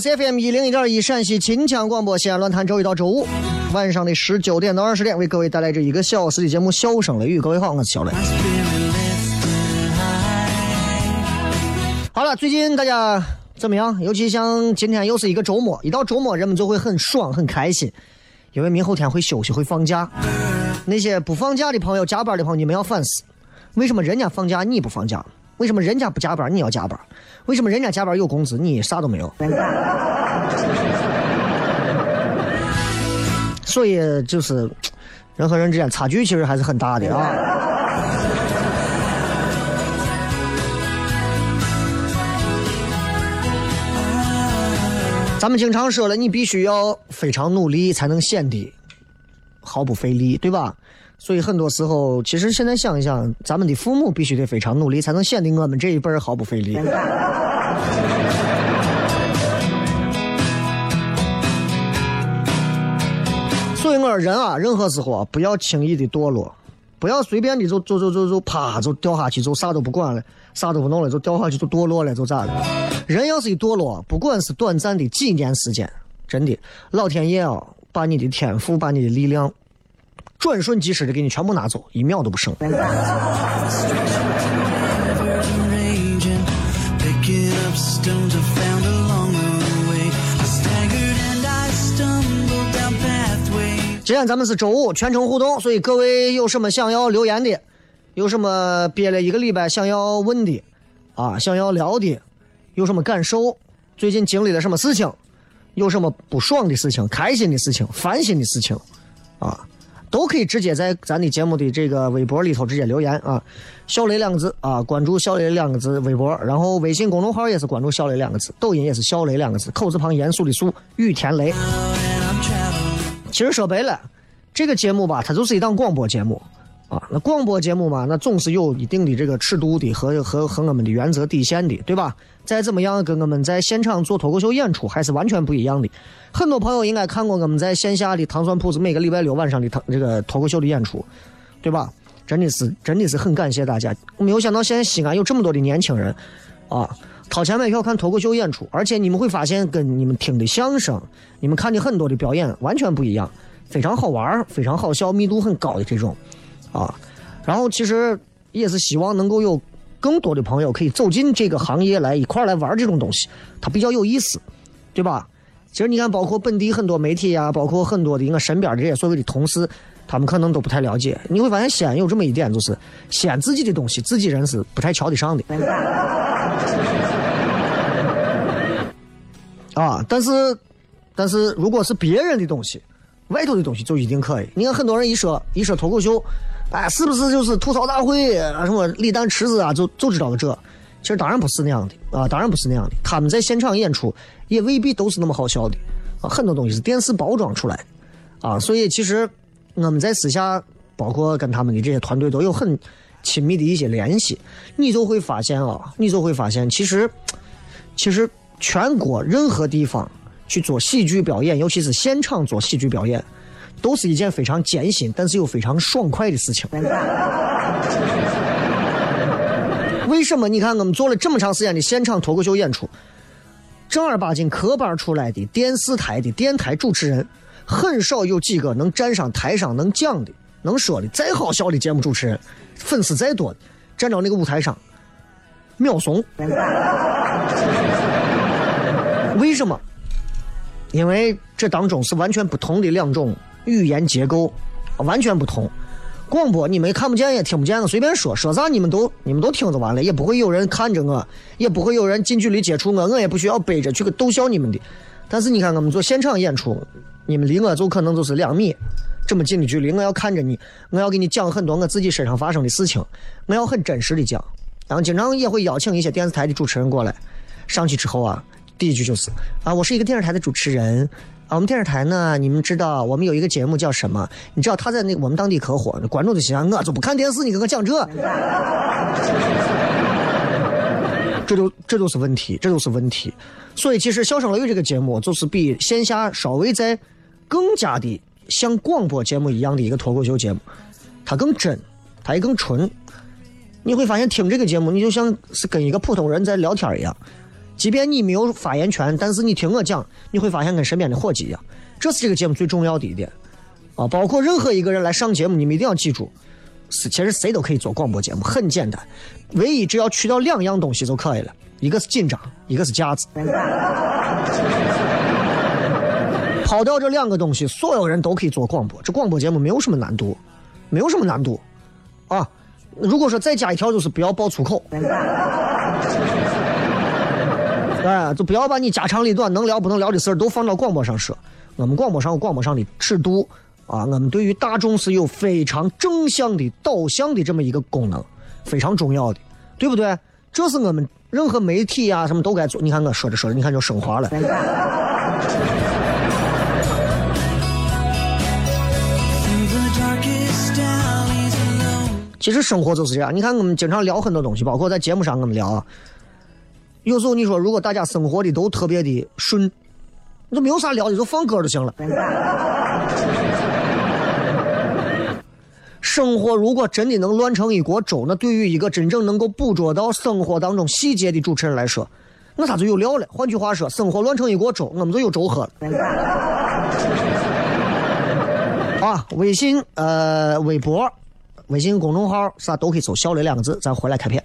是 FM 一零一点一陕西秦腔广播西安论坛，周一到周五晚上的十九点到二十点，为各位带来这一个小时的节目《笑声雷雨》。各位好，我是小雷。好了，最近大家怎么样？尤其像今天又是一个周末，一到周末人们就会很爽、很开心，因为明后天会休息、会放假。那些不放假的朋友、加班的朋友，你们要反思：为什么人家放假你不放假？为什么人家不加班你要加班？为什么人家加班有工资你啥都没有？所以就是人和人之间差距其实还是很大的啊。咱们经常说了，你必须要非常努力才能显得毫不费力，对吧？所以很多时候，其实现在想一想，咱们的父母必须得非常努力，才能显得我们这一辈毫不费力。所以我说人啊，任何时候啊，不要轻易的堕落，不要随便的就就就就就啪就掉下去，就啥都不管了，啥都不弄了，就掉下去就堕落了，就咋了？人要是一堕落，不管是短暂的几年时间，真的，老天爷啊，把你的天赋，把你的力量。转瞬即逝的给你全部拿走，一秒都不剩。今天咱们是周五，全程互动，所以各位有什么想要留言的，有什么憋了一个礼拜想要问的，啊，想要聊的，有什么感受？最近经历了什么事情？有什么不爽的事情、开心的事情、烦心的事情？啊？都可以直接在咱的节目的这个微博里头直接留言啊，小雷两个字啊，关注小雷两个字微博，然后微信公众号也是关注小雷两个字，抖音也是小雷两个字，口字旁严肃的肃，雨田雷。其实说白了，这个节目吧，它就是一档广播节目啊。那广播节目嘛，那总是有一定的这个尺度的和和和我们的原则底线的，对吧？再怎么样，跟我们在现场做脱口秀演出还是完全不一样的。很多朋友应该看过我们在线下的糖蒜铺子每个礼拜六晚上的糖这个脱口秀的演出，对吧？真的是真的是很感谢大家。我没有想到现在西安有这么多的年轻人，啊，掏钱买票看脱口秀演出，而且你们会发现跟你们听的相声、你们看的很多的表演完全不一样，非常好玩，非常好笑，密度很高的这种，啊。然后其实也是希望能够有更多的朋友可以走进这个行业来一块来玩这种东西，它比较有意思，对吧？其实你看，包括本地很多媒体呀，包括很多的我身边的这些所谓的同事，他们可能都不太了解。你会发现西安有这么一点，就是西安自己的东西，自己人是不太瞧得上的。啊，但是，但是如果是别人的东西，外头的东西就一定可以。你看很多人一说一说脱口秀，哎，是不是就是吐槽大会啊，什么李诞池子啊，就就知道了这。其实当然不是那样的啊，当然不是那样的。他们在现场演出也未必都是那么好笑的啊，很多东西是电视包装出来的啊。所以其实我们在私下，包括跟他们的这些团队都有很亲密的一些联系，你就会发现啊，你就会发现，其实其实。全国任何地方去做喜剧表演，尤其是现场做喜剧表演，都是一件非常艰辛，但是又非常爽快的事情。为什么？你看我们做了这么长时间的现场脱口秀演出，正儿八经科班出来的电视台的电台主持人，很少有几个能站上台上能讲的、能说的。再好笑的节目主持人，粉丝再多，站到那个舞台上，秒怂。为什么？因为这当中是完全不同的两种语言结构，完全不同。广播你们看不见也听不见，我随便说说啥你们都你们都听着完了，也不会有人看着我，也不会有人近距离接触我，我也不需要背着去个逗笑你们的。但是你看我们做现场演出，你们离我就可能就是两米这么近的距离，我要看着你，我要给你讲很多我自己身上发生的事情，我要很真实的讲。然后经常也会邀请一些电视台的主持人过来，上去之后啊。第一句就是啊，我是一个电视台的主持人啊。我们电视台呢，你们知道我们有一个节目叫什么？你知道他在那我们当地可火，观众就想我就不看电视，你跟我讲这，这就这就是问题，这就是问题。所以其实《笑声雷雨》这个节目就是比线下稍微在更加的像广播节目一样的一个脱口秀节目，它更真，它也更纯。你会发现听这个节目，你就像是跟一个普通人在聊天一样。即便你没有发言权，但是你听我讲，你会发现跟身边的伙计一样，这是这个节目最重要的一点啊！包括任何一个人来上节目，你们一定要记住，是其实谁都可以做广播节目，很简单，唯一只要去掉两样东西就可以了，一个是紧张，一个是架子。抛掉这两个东西，所有人都可以做广播。这广播节目没有什么难度，没有什么难度啊！如果说再加一条，就是不要爆粗口。哎，就不要把你家长里短能聊不能聊的事儿都放到广播上说。我们广播上有广播上的尺度啊，我们对于大众是有非常正向的导向的这么一个功能，非常重要的，对不对？这是我们任何媒体呀什么都该做。你看我说着说着，你看就升华了。其实生活就是这样，你看我们经常聊很多东西，包括在节目上我们聊。有时候你说，如果大家生活的都特别的顺，你就没有啥聊的，就放歌就行了。生活如果真的能乱成一锅粥，那对于一个真正能够捕捉到生活当中细节的主持人来说，那他就有料了。换句话说，生活乱成一锅粥，我们就有粥喝了。啊，微信、呃，微博、微信公众号啥都可以搜“小雷”两个字，咱回来开片。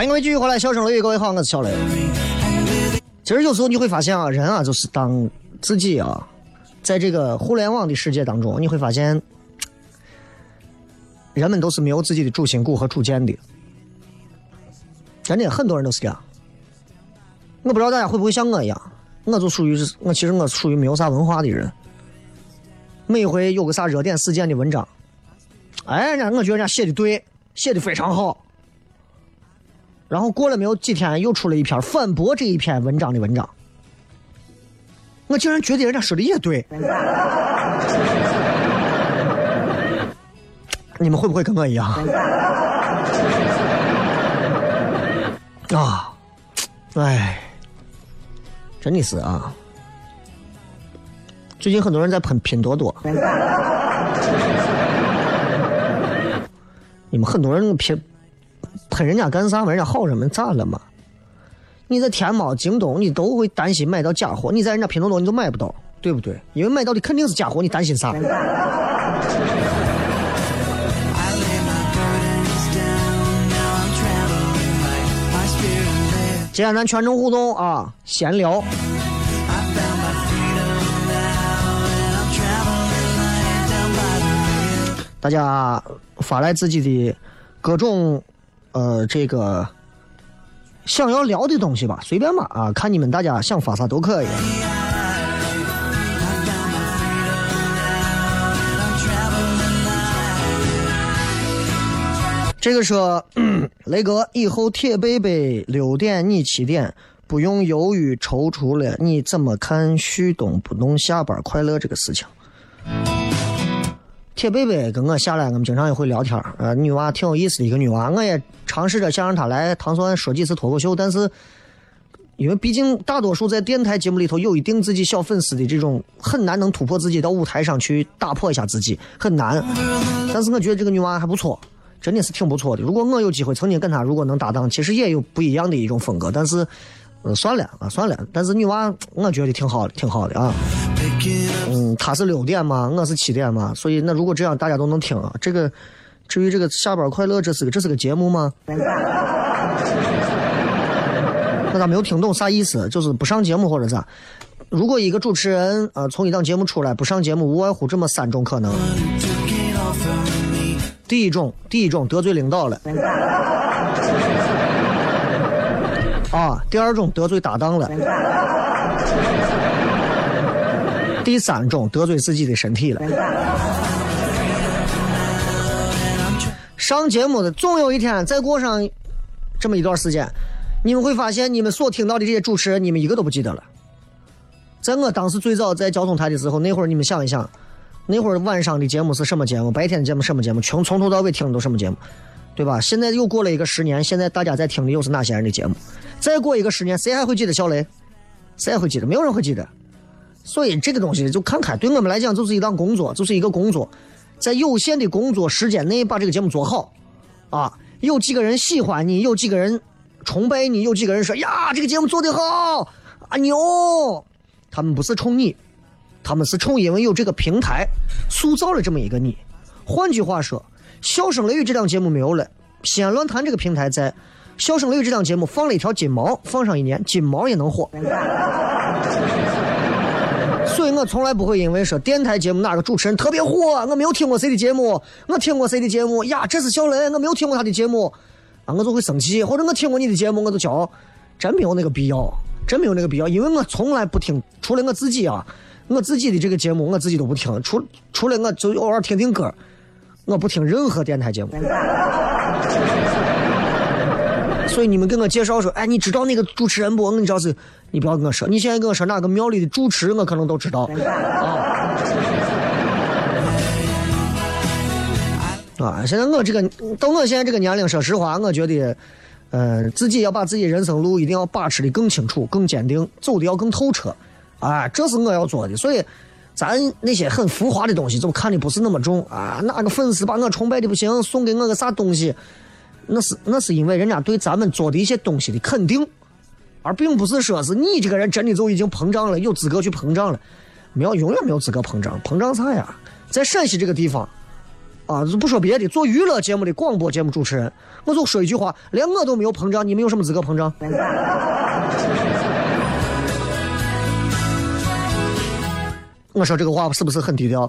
欢迎各位继续回来，笑声雷雨，各位好，我是小雷。其实有时候你会发现啊，人啊，就是当自己啊，在这个互联网的世界当中，你会发现，人们都是没有自己的主心骨和主见的。真的，很多人都是这样。我不知道大家会不会像我一样，我就属于，我其实我属于没有啥文化的人。每回有个啥热点事件的文章，哎，人家我觉得人家写的对，写的非常好。然后过了没有几天，又出了一篇反驳这一篇文章的文章。我竟然觉得人家说的也对。你们会不会跟我一样？啊，哎，真的是啊。最近很多人在喷拼多多，你们很多人拼。喷人家干啥嘛？人家好人们咋了嘛？你在天猫、京东，你都会担心买到假货；你在人家拼多多，你都买不到，对不对？因为买到的肯定是假货，你担心啥？今天咱全程互动啊，闲聊。大家发来自己的各种。呃，这个想要聊的东西吧，随便吧啊，看你们大家想发啥都可以。这个说，雷哥，以后铁贝贝六点你七点，不用犹豫踌躇了，你怎么看旭东不弄下班快乐这个事情？铁贝贝跟我下来，我们经常也会聊天儿。呃，女娃挺有意思的一个女娃，我也尝试着想让她来唐山说几次脱口秀，但是因为毕竟大多数在电台节目里头有一定自己小粉丝的这种，很难能突破自己到舞台上去打破一下自己，很难。但是我觉得这个女娃还不错，真的是挺不错的。如果我有机会曾经跟她如果能搭档，其实也有不一样的一种风格，但是。嗯，算了啊，算了。但是女娃，我觉得挺好的，挺好的啊。嗯，她是六点嘛，我是七点嘛，所以那如果这样，大家都能听啊。这个，至于这个下班快乐，这是个这是个节目吗？那他没有听懂啥意思，就是不上节目或者咋？如果一个主持人啊从一档节目出来不上节目，无外乎这么三种可能。第一种，第一种得罪领导了。啊，第二种得罪搭档了，第三种得罪自己的身体了。上节目的总有一天，再过上这么一段时间，你们会发现，你们所听到的这些主持人，你们一个都不记得了。在我当时最早在交通台的时候，那会儿你们想一想，那会儿晚上的节目是什么节目，白天的节目什么节目，从从头到尾听的都什么节目。对吧？现在又过了一个十年，现在大家在听的又是哪些人的节目？再过一个十年，谁还会记得小雷？谁还会记得？没有人会记得。所以这个东西就看开，对我们来讲就是一档工作，就是一个工作，在有限的工作时间内把这个节目做好。啊，有几个人喜欢你，有几个人崇拜你，有几个人说呀，这个节目做得好，啊牛！他们不是冲你，他们是冲因为有这个平台塑造了这么一个你。换句话说。笑声雷雨这档节目没有了，西安论坛这个平台在。笑声雷雨这档节目放了一条金毛，放上一年，金毛也能火。所以我从来不会因为说电台节目哪个主持人特别火，我没有听过谁的节目，我听过谁的节目呀？这是小雷，我没有听过他的节目，啊，我就会生气。或者我听过你的节目，我就骄傲，真没有那个必要，真没有那个必要，因为我从来不听，除了我自己啊，我自己的这个节目我自己都不听，除除了我就偶尔听听歌。我不听任何电台节目，所以你们给我介绍说，哎，你知道那个主持人不？我跟你知道是，你不要跟我说，你现在跟我说哪个庙里的主持，我可能都知道。啊，现在我这个到我现在这个年龄，说实话，我觉得，呃，自己要把自己人生路一定要把持的更清楚、更坚定，走的要更透彻，啊，这是我要做的，所以。咱那些很浮华的东西，就看的不是那么重啊。哪个粉丝把我崇拜的不行，送给我个啥东西，那是那是因为人家对咱们做的一些东西的肯定，而并不是说是你这个人真的就已经膨胀了，有资格去膨胀了。没有，永远没有资格膨胀，膨胀啥呀？在陕西这个地方，啊，不说别的，做娱乐节目的广播节目主持人，我就说一句话，连我都没有膨胀，你们有什么资格膨胀？我说这个话是不是很低调？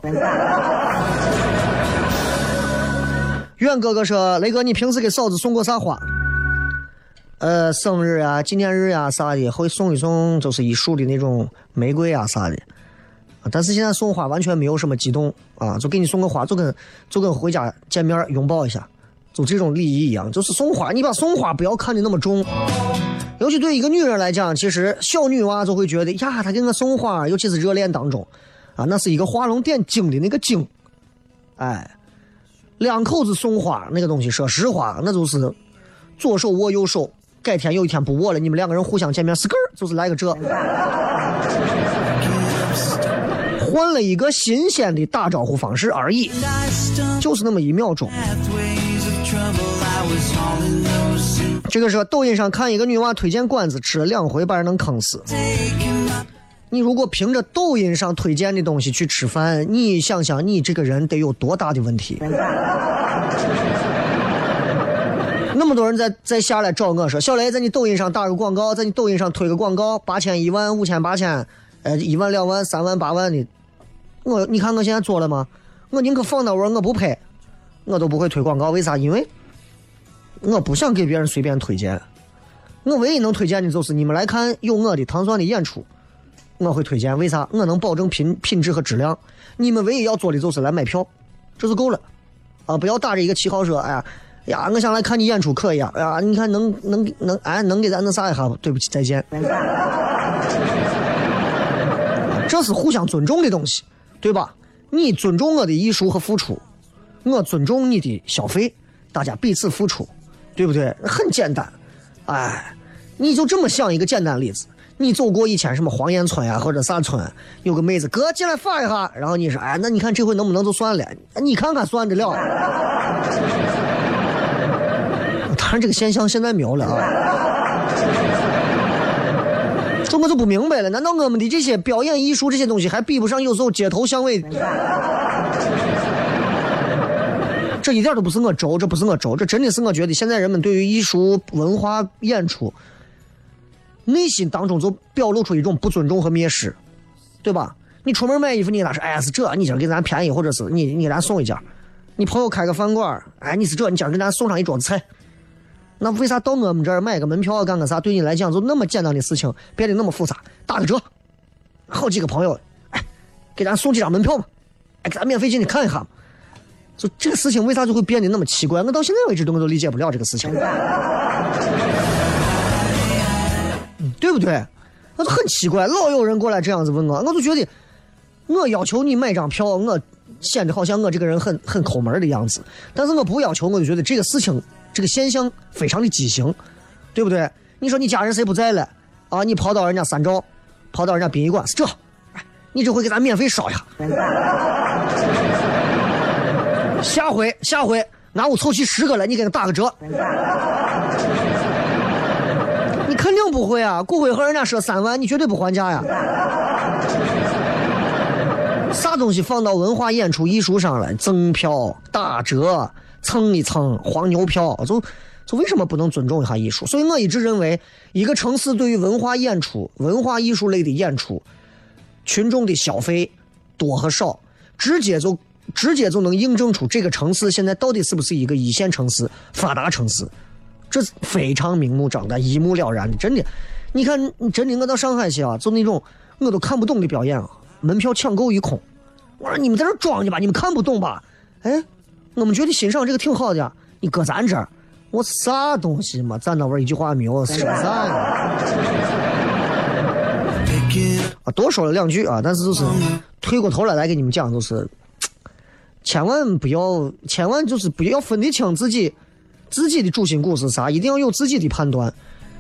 远哥哥说：“雷哥，你平时给嫂子送过啥花？呃，生日啊、纪念日呀啥的，会送一送，就是一束的那种玫瑰啊啥的。但是现在送花完全没有什么激动啊，就给你送个花，就跟就跟回家见面拥抱一下，就这种礼仪一样。就是送花，你把送花不要看的那么重。尤其对一个女人来讲，其实小女娃就会觉得呀，她给我送花，尤其是热恋当中。”啊，那是一个画龙点睛的那个睛，哎，两口子送花那个东西，说实话，那就是左手握右手，改天有一天不握了，你们两个人互相见面，是个儿，就是来个这，换了一个新鲜的打招呼方式而已，就是那么一秒钟。这个是抖音上看一个女娃推荐馆子，吃了两回，把人能坑死。你如果凭着抖音上推荐的东西去吃饭，你想想你这个人得有多大的问题？那么多人在在下来找我说，小雷在你抖音上打个广告，在你抖音上推个广告，八千、一万、五千、八千，呃，一万、两万、三万、八万的，我你看我现在做了吗？我宁可放到位，我不拍，我都不会推广告。为啥？因为我不想给别人随便推荐。我唯一能推荐的就是你们来看有我的糖蒜的演出。我会推荐，为啥？我能保证品品质和质量。你们唯一要做的就是来买票，这就够了，啊！不要打着一个旗号说，哎呀，呀，我想来看你演出可以啊，哎呀，你看能能能，哎，能给咱那啥一下不？对不起，再见。这是互相尊重的东西，对吧？你尊重我的艺术和付出，我尊重你的消费，大家彼此付出，对不对？很简单，哎，你就这么想一个简单例子。你走过以前什么黄岩村呀，或者啥村，有个妹子哥进来发一下，然后你说，哎，那你看这回能不能就算了？你看看算得了？当然这个现象现在没有了啊。这我就不明白了，难道我们的这些表演艺术这些东西还比不上有时候街头巷尾？这一点都不是我轴，这不是我轴，这真的是我觉得现在人们对于艺术文化演出。内心当中就表露出一种不尊重和蔑视，对吧？你出门买衣服，你那是哎是这，你今儿给咱便宜，或者是你你给咱送一件。你朋友开个饭馆，哎你是这，你今儿给咱送上一桌子菜。那为啥到我们这儿买个门票干个啥？对你来讲就那么简单的事情，变得那么复杂？打个折，好几个朋友，哎，给咱送几张门票嘛，哎，咱免费进去看一下嘛。就这个事情为啥就会变得那么奇怪？我到现在为止都我都理解不了这个事情。对不对？那就很奇怪，老有人过来这样子问我，我就觉得，我要求你买张票，我显得好像我这个人很很抠门的样子。但是我不要求，我就觉得这个事情，这个现象非常的畸形，对不对？你说你家人谁不在了啊？你跑到人家三兆，跑到人家殡仪馆是这，你这回给咱免费烧一下。下回下回俺屋凑齐十个了，你给他打个折。不会啊！骨灰盒人家说三万，你绝对不还价呀！啥东西放到文化演出艺术上了？赠票、打折、蹭一蹭、黄牛票，就就为什么不能尊重一下艺术？所以我一直认为，一个城市对于文化演出、文化艺术类的演出，群众的消费多和少，直接就直接就能印证出这个城市现在到底是不是一个一线城市、发达城市。这是非常明目张胆、一目了然的，真的。你看，你真的，我到上海去啊，就那种我都看不懂的表演啊，门票抢购一空。我说你们在这装去吧，你们看不懂吧？哎，我们觉得欣赏这个挺好的，你搁咱这儿，我啥东西嘛？咱那玩一句话没有，说啥呀？啊，多说了两句啊，但是就是退过头来来给你们讲，就是 千万不要，千万就是不要分得清自己。自己的主心骨是啥？一定要有自己的判断。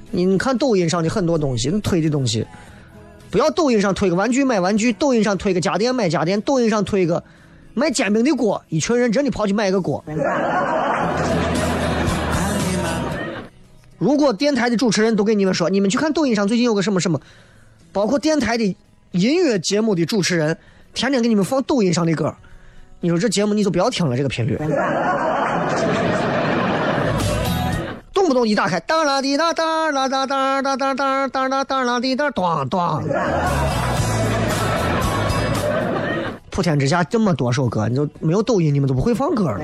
你看抖音上的很多东西，推的东西，不要抖音上推个玩具买玩具，抖音上推个家电买家电，抖音上推个卖煎饼的锅，一群人真的跑去买个锅。如果电台的主持人都给你们说，你们去看抖音上最近有个什么什么，包括电台的音乐节目的主持人，天天给你们放抖音上的歌，你说这节目你就不要听了，这个频率。动不动一打开，当啦滴哒哒啦哒哒哒哒哒哒哒哒啦滴哒，咚咚。普天之下这么多首歌，你就没有抖音，你们都不会放歌了。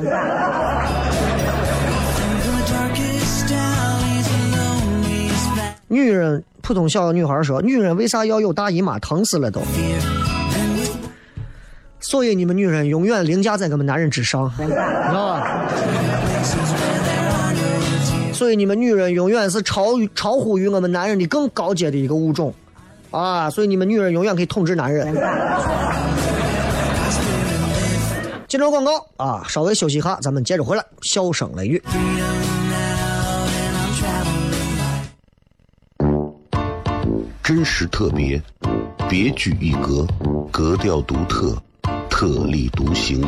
女人，普通小女孩说：“女人为啥要有大姨妈？疼死了都。”所以你们女人永远凌驾在我们男人之上，知道吧？所以你们女人永远是超于超乎于我们男人的更高阶的一个物种，啊！所以你们女人永远可以统治男人。进入广告啊，稍微休息一下，咱们接着回来。笑声雷雨，真实特别，别具一格，格调独特，特立独行，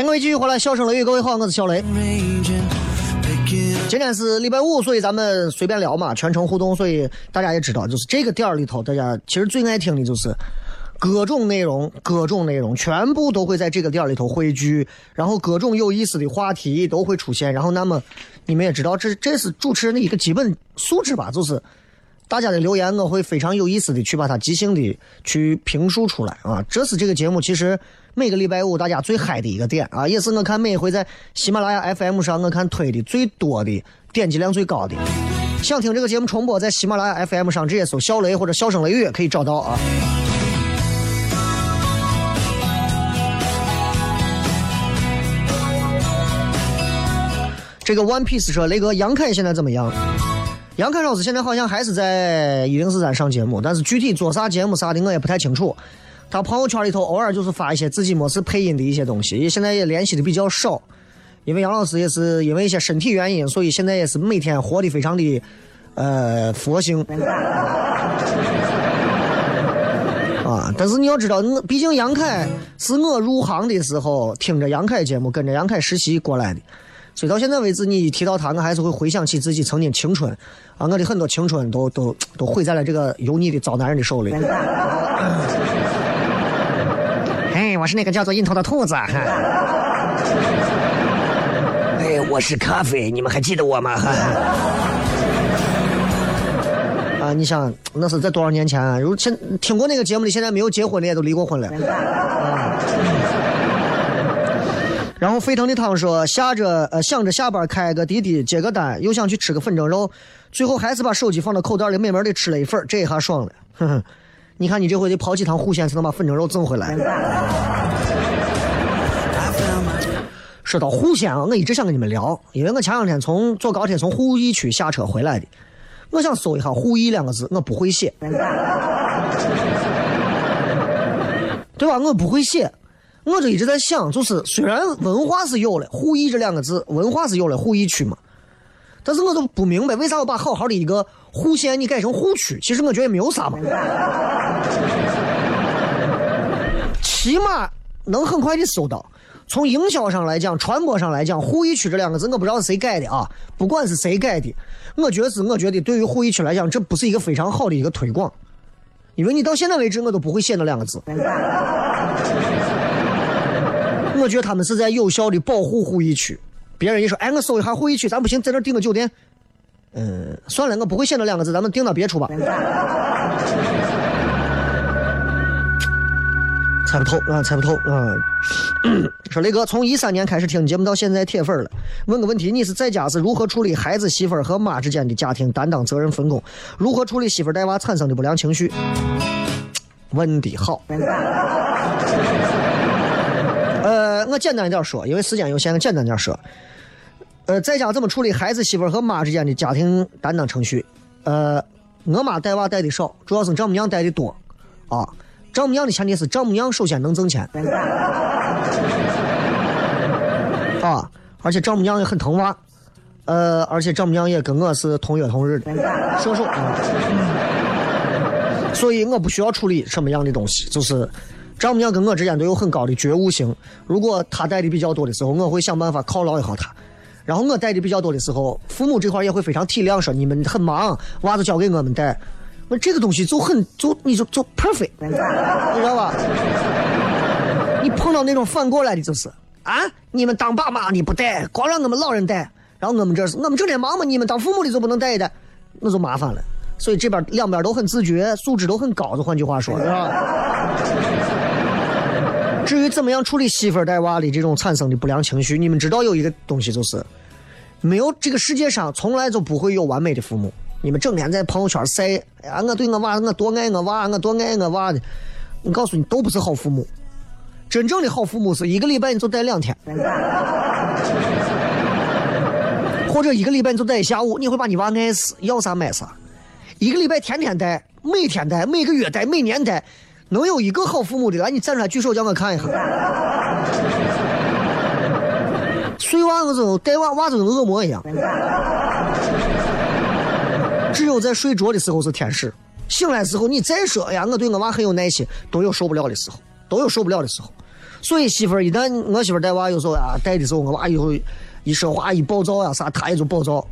欢迎各位继续回来，笑声雷雨，各位好，我是小雷。今天是礼拜五，所以咱们随便聊嘛，全程互动，所以大家也知道，就是这个店儿里头，大家其实最爱听的就是各种内容，各种内容全部都会在这个店儿里头汇聚，然后各种有意思的话题都会出现，然后那么你们也知道，这这是主持人的一个基本素质吧，就是大家的留言，我会非常有意思的去把它即兴的去评述出来啊，这是这个节目其实。每个礼拜五大家最嗨的一个点啊，也是我看每回在喜马拉雅 FM 上我看推的最多的、点击量最高的。想听这个节目重播，在喜马拉雅 FM 上直接搜“小雷”或者“笑声雷雨”可以找到啊。这个 One Piece 说雷哥杨凯现在怎么样？杨凯老师现在好像还是在一零四三上节目，但是具体做啥节目啥的我也不太清楚。他朋友圈里头偶尔就是发一些自己没事配音的一些东西，也现在也联系的比较少，因为杨老师也是因为一些身体原因，所以现在也是每天活的非常的呃佛性。啊，但是你要知道，我毕竟杨凯是我入行的时候听着杨凯节目，跟着杨凯实习过来的，所以到现在为止，你一提到他，我还是会回想起自己曾经青春，啊，我的很多青春都都都毁在了这个油腻的糟男人的手里。我是那个叫做“印头”的兔子。哎，我是咖啡，你们还记得我吗？啊，你想，那是在多少年前？如现听过那个节目的，现在没有结婚的也都离过婚了。啊。然后沸腾的汤说，下着呃想着下班开个滴滴接个单，又想去吃个粉蒸肉，最后还是把手机放到口袋里，美美的吃了一份，这一下爽了。哼哼。你看，你这回得跑几趟户县才能把粉蒸肉挣回来？说到户县啊，我一直想跟你们聊，因为我前两天从坐高铁从鄠邑区下车回来的，我想搜一下“鄠邑”两个字，我不会写。对吧？我不会写，我就一直在想，就是虽然文化是有了，互译这两个字，文化是有了互译区嘛，但是我都不明白为啥要把好好的一个户县你改成户区？其实我觉得也没有啥嘛，起码能很快的搜到。从营销上来讲，传播上来讲，互译区这两个字，我不知道是谁改的啊。不管是谁改的，我觉得是，我觉得对于互译区来讲，这不是一个非常好的一个推广，因为你到现在为止，我都不会写那两个字。我觉得他们是在有效的保护沪译区。别人一说，哎，我搜一下沪译区，咱不行，在这订个酒店。嗯，算了，我不会写那两个字，咱们订到别处吧。猜不透啊，猜不透啊！说雷哥，从一三年开始听节目到现在铁粉了。问个问题，你是在家是如何处理孩子、媳妇儿和妈之间的家庭担当、责任分工？如何处理媳妇带娃产生的不良情绪？问的好。我简单一点说，因为时间有限，我简单点说。呃，在家怎么处理孩子、媳妇和妈之间的家庭担当程序？呃，我妈带娃带的少，主要是丈母娘带的多，啊。丈母娘的前提是丈母娘首先能挣钱，啊，而且丈母娘也很疼娃，呃，而且丈母娘也跟我是同月同日的，射手，所以我不需要处理什么样的东西，就是丈母娘跟我之间都有很高的觉悟性。如果她带的比较多的时候，我会想办法犒劳一下她；然后我带的比较多的时候，父母这块也会非常体谅，说你们很忙，娃子交给我们带。那这个东西就很就你就就 perfect，你知道吧？你碰到那种反过来的，就是啊，你们当爸妈的不带，光让我们老人带，然后我们这是我们整天忙嘛，你们当父母的就不能带一带，那就麻烦了。所以这边两边都很自觉，素质都很高，就换句话说，是吧？至于怎么样处理媳妇带娃的这种产生的不良情绪，你们知道有一个东西就是，没有这个世界上从来就不会有完美的父母。你们整天在朋友圈晒，哎呀，我对我娃，我多爱我娃，我多爱我娃的。我告诉你，都不是好父母。真正的好父母是一个礼拜你就带两天，或者一个礼拜你就带一下午，你会把你娃爱死，要啥买啥。一个礼拜天天带，每天带，每个月带，每年带，能有一个好父母的来，你站出来举手叫我看一下。睡娃我就带娃，娃就跟恶魔一样。只有在睡着的时候是天使，醒来时候你再说哎呀，我对我娃很有耐心，都有受不了的时候，都有受不了的时候。所以媳妇儿一旦我媳妇带娃有时候啊带的时候，我娃以后一说话一暴躁呀啥，她也就暴躁，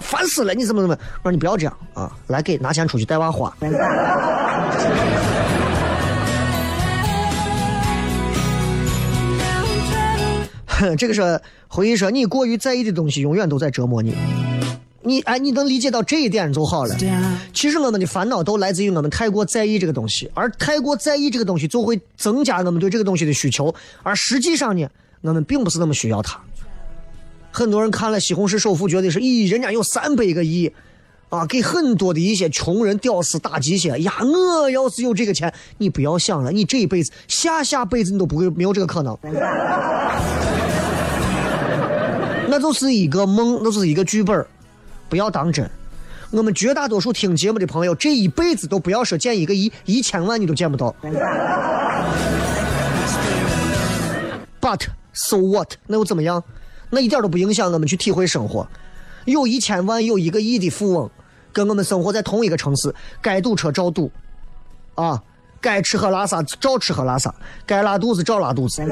烦死了！你怎么怎么？我说你不要这样啊，来给拿钱出去带娃花。这个是回忆说，你过于在意的东西，永远都在折磨你。你哎，你能理解到这一点就好了。其实我们的烦恼都来自于我们太过在意这个东西，而太过在意这个东西，就会增加我们对这个东西的需求。而实际上呢，我们并不是那么需要它。很多人看了《西红柿首富》，觉得是咦，人家有三百个亿，啊，给很多的一些穷人屌丝打鸡血。呀，我要是有这个钱，你不要想了，你这一辈子、下下辈子你都不会没有这个可能。那就是一个梦，那就是一个剧本不要当真，我们绝大多数听节目的朋友，这一辈子都不要说见一个亿、一千万，你都见不到。But so what？那又怎么样？那一点都不影响我们去体会生活。有一千万、有一个亿的富翁，跟我们生活在同一个城市，该堵车照堵，啊，该吃喝拉撒照吃喝拉撒，该拉肚子照拉肚子。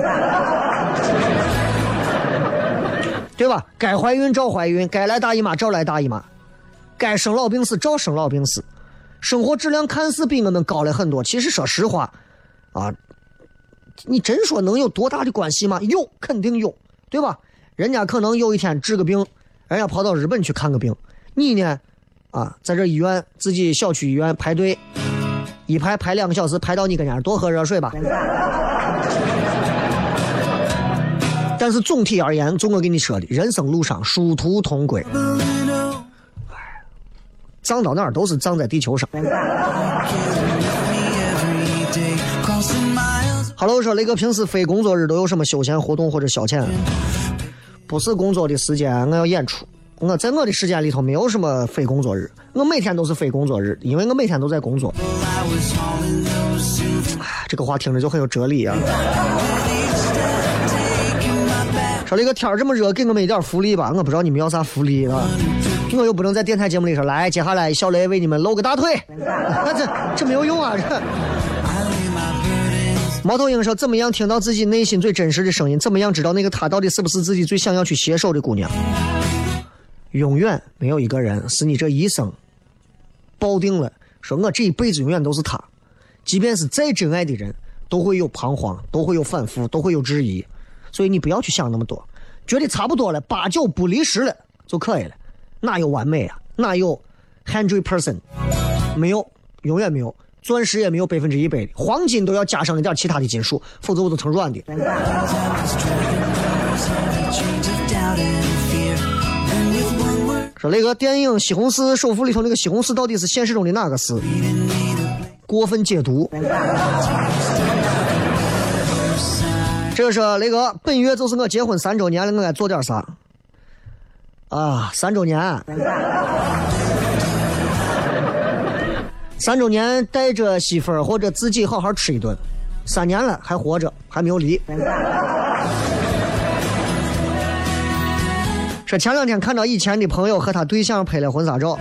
对吧？该怀孕照怀孕，该来大姨妈照来大姨妈，该生老病死照生老病死，生活质量看似比我们高了很多。其实说实话，啊，你真说能有多大的关系吗？有，肯定有，对吧？人家可能有一天治个病，人家跑到日本去看个病，你呢，啊，在这医院自己小区医院排队，一排排两个小时，排到你跟前多喝热水吧。但是总体而言，就我跟你说的，人生路上殊途同归。哎，葬到哪儿都是葬在地球上。哈喽，我说雷哥，平时非工作日都有什么休闲活动或者消遣？不是工作的时间，我要演出。我在我的时间里头没有什么非工作日，我每天都是非工作日，因为我每天都在工作。这个话听着就很有哲理啊。说了一个天儿这么热，给我们一点福利吧。我不知道你们要啥福利啊，我又不能在电台节目里说来，接下来小雷为你们露个大腿，这这没有用啊。这猫头鹰说怎么样听到自己内心最真实的声音？怎么样知道那个他到底是不是自己最想要去携手的姑娘？永远没有一个人是你这一生抱定了，说我这一辈子永远都是他。即便是再真爱的人，都会有彷徨，都会有反复，都会有质疑。所以你不要去想那么多，觉得差不多了，八九不离十了就可以了。哪有完美啊？哪有 hundred percent？没有，永远没有。钻石也没有百分之一百的，黄金都要加上一点其他的金属，否则我都成软的。说那个电影《西红柿首富》里头那个西红柿到底是现实中的哪个柿？过分解读。这个是那个本月就是我结婚三周年了，我该做点啥？啊，三周年，三周年带着媳妇儿或者自己好好吃一顿。三年了还活着，还没有离。说前两天看到以前的朋友和他对象拍了婚纱照，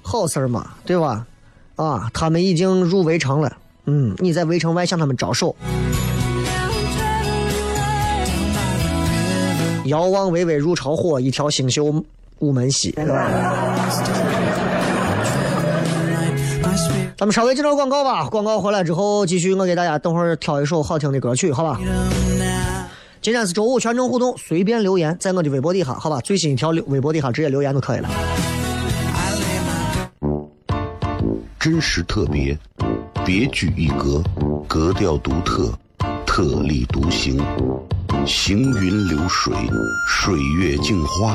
好事儿嘛，对吧？啊，他们已经入围城了。嗯，你在围城外向他们招手。遥望巍巍如潮火，一条星宿午门西。咱们稍微介绍广告吧，广告回来之后继续，我给大家等会儿挑一首好听的歌曲，好吧？今天是周五，全程互动，随便留言，在我的微博底下，好吧？最新一条微博底下直接留言就可以了。真实特别，别具一格，格调独特，特立独行。行云流水，水月镜花，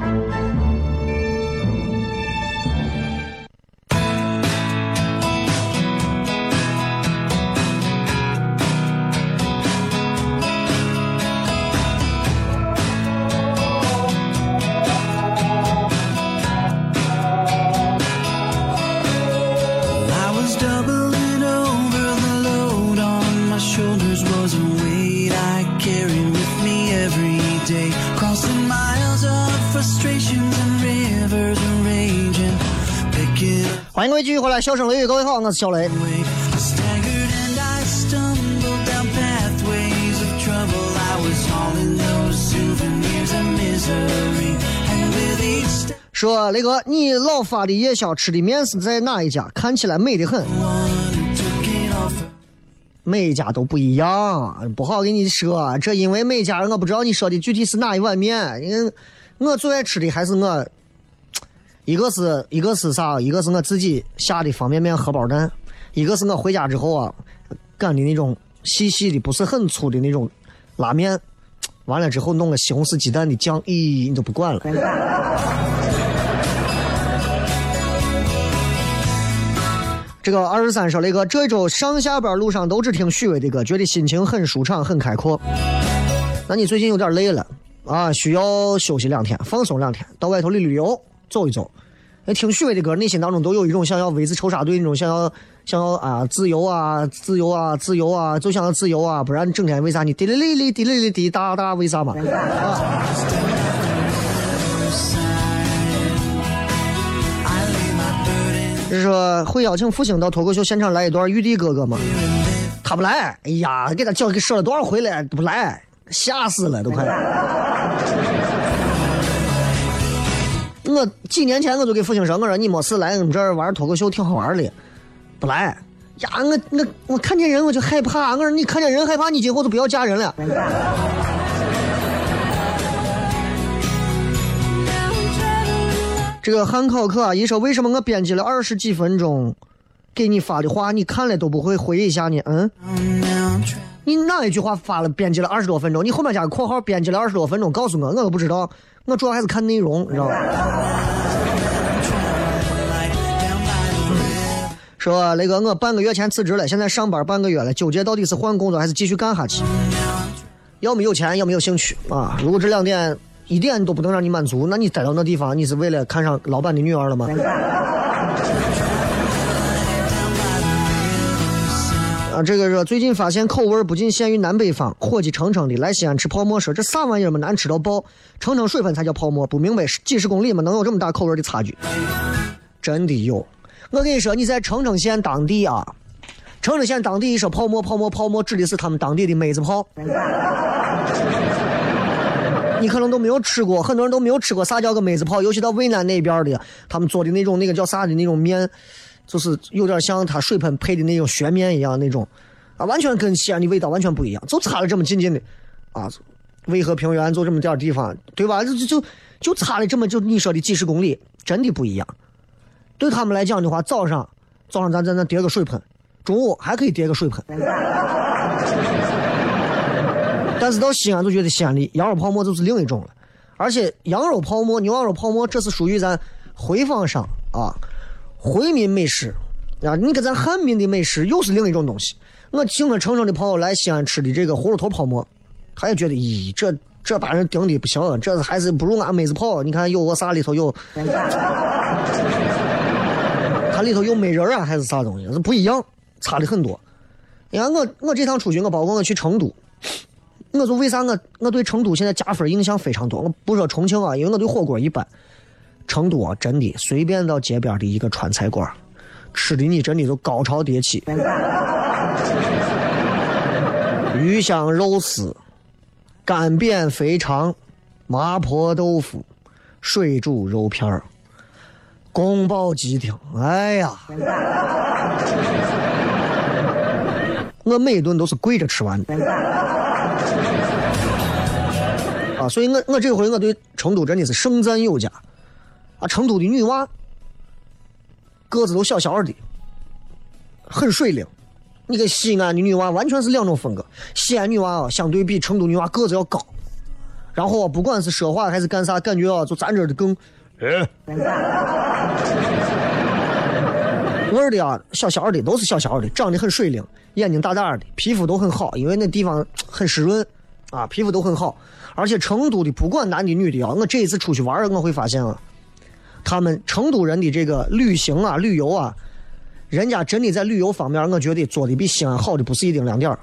欢迎各位继续回来，笑声雷雨，各位好，我是小雷。说雷哥，你老发的夜宵吃的面是在哪一家？看起来美得很。每一家都不一样，不好跟你说。这因为每家我不知道你说的具体是哪一碗面。因为我最爱吃的还是我。一个是一个是啥？一个是我自己下的方便面荷包蛋，一个是我回家之后啊擀的那种细细的不是很粗的那种拉面，完了之后弄个西红柿鸡蛋的酱，咦，你都不管了。这个二十三说那个这周上下班路上都只听许巍的歌，觉得心情很舒畅，很开阔。那你最近有点累了啊，需要休息两天，放松两天，到外头旅旅游。走一走，听许巍的歌，内心当中都有一种想要为子仇杀队那种想要想要啊自由啊自由啊自由啊，就想要自由啊，不然你整天为啥你滴哩哩哩滴哩哩滴哒哒为啥嘛？啊！是说会邀请复兴到脱口秀现场来一段玉帝哥哥吗？他不来，哎呀，给他叫给说了多少回了，不来，吓死了都快。我几年前我就给父亲说，我说你没事来我们这儿玩脱口秀挺好玩的，不来呀！我我我看见人我就害怕，我说你看见人害怕，你今后就不要嫁人了。这个汉考克一说，为什么我编辑了二十几分钟给你发的话，你看了都不会回一下呢？嗯？你哪一句话发了编辑了二十多分钟？你后面加个括号，编辑了二十多分钟，告诉我，我都不知道。我主要还是看内容，你知道吧？说雷哥，我半个月前辞职了，现在上班半个月了，纠结到底是换工作还是继续干下去？要么有钱，要么有兴趣啊！如果这两点。一点都不能让你满足，那你待到那地方，你是为了看上老板的女儿了吗？这个是最近发现口味儿不仅限于南北方，伙计称称的来西安吃泡馍说这啥玩意儿嘛，难吃到爆，称称水分才叫泡馍，不明白几十公里嘛能有这么大口味的差距？真的有，我跟你说，你在澄城县当地啊，澄城县当地一说泡馍泡馍泡馍，指的是他们当地的妹子泡。你可能都没有吃过，很多人都没有吃过啥叫个妹子泡，尤其到渭南那边的，他们做的那种那个叫啥的那种面，就是有点像他水盆配的那种削面一样那种，啊，完全跟西安的味道完全不一样，就差了这么近近的，啊，渭河平原就这么点地方，对吧？就就就差了这么就你说的几十公里，真的不一样。对他们来讲的话，早上早上咱在那叠个水盆，中午还可以叠个水盆。但是到西安就觉得西安的羊肉泡馍就是另一种了，而且羊肉泡馍、牛羊肉泡馍，这是属于咱回坊上啊回民美食啊。你跟咱汉民的美食又是另一种东西。我请了成城的朋友来西安吃的这个葫芦头泡馍，他也觉得咦，这这把人盯的不行，这还是不如俺妹子泡。你看有个啥里头有，它里头有美人啊还是啥东西？是不一样，差的很多。你看我我这趟出去，我包括我去成都。我就为啥我我对成都现在加分印象非常多？我不说重庆啊，因为我对火锅一般。成都啊，真的随便到街边的一个川菜馆，吃的你真的就高潮迭起。鱼香肉丝、干煸肥肠、麻婆豆腐、水煮肉片儿、宫保鸡丁，哎呀，我每顿都是跪着吃完的。啊，所以我我这回我对成都真的是盛赞有加，啊，成都的女娃个子都小小的，很水灵。你跟西安的女娃完全是两种风格。西安女娃啊，相对比成都女娃个子要高，然后啊不管是说话还是干啥，感觉啊，就咱这的更，味儿的啊，小小的都是小小的，长得很水灵，眼睛大大的，皮肤都很好，因为那地方很湿润，啊，皮肤都很好。而且成都的不管男的女的啊，我这一次出去玩我会发现啊，他们成都人的这个旅行啊、旅游啊，人家真的在旅游方面，我觉得做的比西安好的不是一丁两点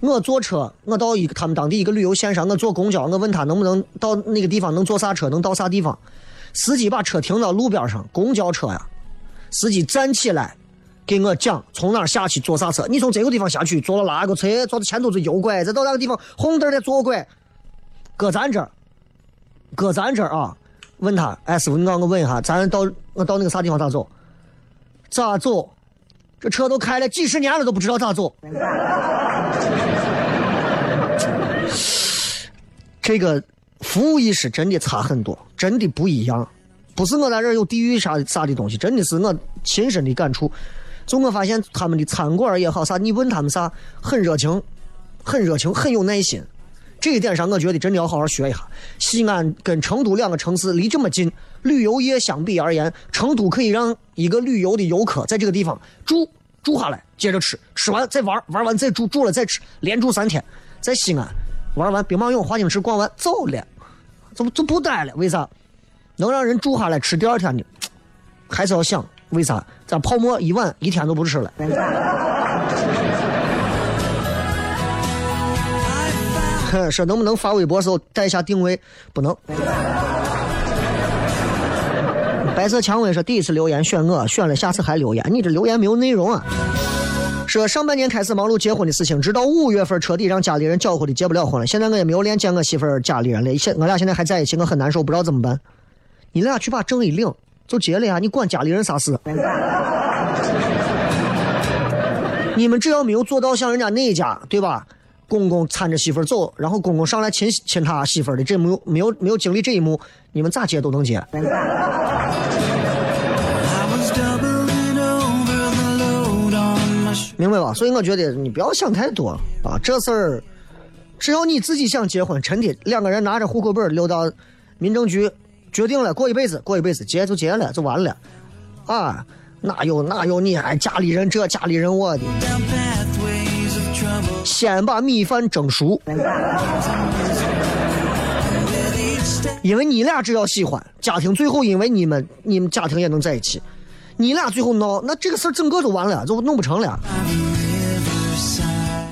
我坐车，我到一个他们当地一个旅游线上，我坐公交，我问他能不能到那个地方能坐啥车，能到啥地方？司机把车停到路边上，公交车呀，司机站起来给我讲从哪下去坐啥车，你从这个地方下去坐了哪个车，坐到前头是右拐，再到那个地方红灯的左拐。搁咱这儿，搁咱这儿啊！问他，哎，师傅，你让我问一下，咱到我到那个啥地方咋走？咋走？这车都开了几十年了，都不知道咋走。这个服务意识真的差很多，真的不一样。不是我在这有地域啥啥的东西，真的是我亲身的感触。就我发现他们的餐馆也好啥，你问他们啥，很热情，很热情，很有耐心。这一点上，我觉得真的要好好学一下。西安跟成都两个城市离这么近，旅游业相比而言，成都可以让一个旅游的游客在这个地方住住下来，接着吃，吃完再玩，玩完再住，住了再吃，连住三天。在西安玩完兵马俑、华清池逛完走了，就就不待了。为啥？能让人住下来吃第二天的，还是要想，为啥？咱泡馍一碗一天都不吃了。说能不能发微博时候带一下定位？不能。白色蔷薇说第一次留言选我，选了下次还留言，你这留言没有内容啊。说上半年开始忙碌结婚的事情，直到五月份彻底让家里人搅和的结不了婚了。现在我也没有脸见我媳妇儿家里人了，现我俩现在还在一起，我很难受，不知道怎么办。你俩去把证一领就结了呀，你管家里人啥事？你们只要没有做到像人家那一家，对吧？公公搀着媳妇走，然后公公上来亲亲他媳妇的这没有，没有没有经历这一幕，你们咋结都能结。明白吧？所以我觉得你不要想太多啊，这事儿只要你自己想结婚，真的两个人拿着户口本溜到民政局，决定了过一辈子，过一辈子结就结了，就完了啊！哪有哪有你还家里人这家里人我的？先把米饭蒸熟，因为你俩只要喜欢，家庭最后因为你们你们家庭也能在一起。你俩最后闹，那这个事儿整个就完了，就弄不成了，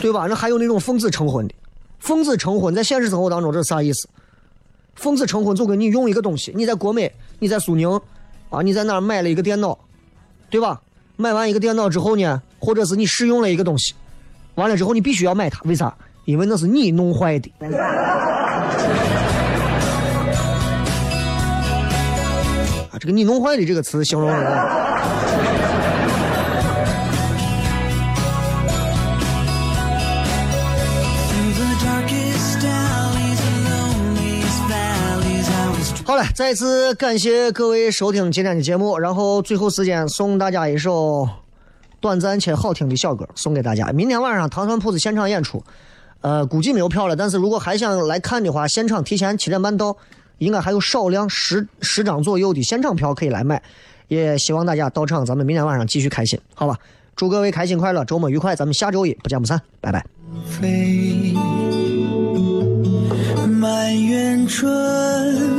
对吧？那还有那种奉子成婚的，奉子成婚在现实生活当中这是啥意思？奉子成婚就跟你用一个东西，你在国美，你在苏宁，啊，你在那儿买了一个电脑，对吧？买完一个电脑之后呢，或者是你试用了一个东西，完了之后你必须要买它，为啥？因为那是你弄坏的。啊这个“你弄坏的”这个词形容人。好了，再次感谢各位收听今天的节目，然后最后时间送大家一首短暂且好听的小歌，送给大家。明天晚上糖蒜铺子现场演出，呃，估计没有票了，但是如果还想来看的话，现场提前七点半到。应该还有少量十十张左右的现场票可以来买，也希望大家到场，咱们明天晚上继续开心，好吧？祝各位开心快乐，周末愉快，咱们下周一不见不散，拜拜。满园春